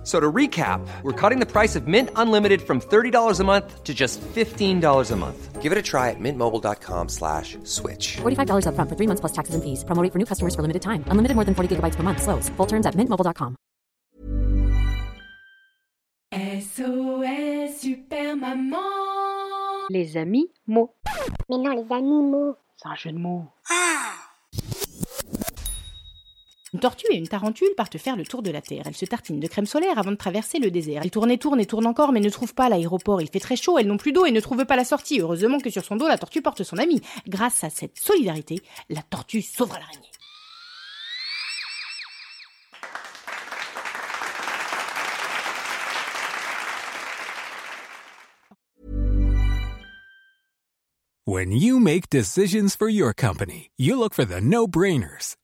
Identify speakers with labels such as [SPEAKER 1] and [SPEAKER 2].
[SPEAKER 1] F- So to recap, we're cutting the price of Mint Unlimited from $30 a month to just $15 a month.
[SPEAKER 2] Give it a try at mintmobile.com slash switch.
[SPEAKER 3] $45 upfront for three months plus taxes and fees. Promo rate for new customers for limited time. Unlimited more than 40 gigabytes per month. Slows. Full terms at mintmobile.com.
[SPEAKER 4] SOS Super Maman
[SPEAKER 5] Les amis mots.
[SPEAKER 6] Mais non, les animaux.
[SPEAKER 5] C'est un jeu de mots. Ah.
[SPEAKER 4] Une tortue et une tarentule partent faire le tour de la Terre. Elles se tartinent de crème solaire avant de traverser le désert. Elles tournent et tournent et tournent encore, mais ne trouvent pas l'aéroport. Il fait très chaud, elles n'ont plus d'eau et ne trouvent pas la sortie. Heureusement que sur son dos, la tortue porte son ami. Grâce à cette solidarité, la tortue sauvera l'araignée.
[SPEAKER 7] When you make decisions for your company, you look for the no brainers.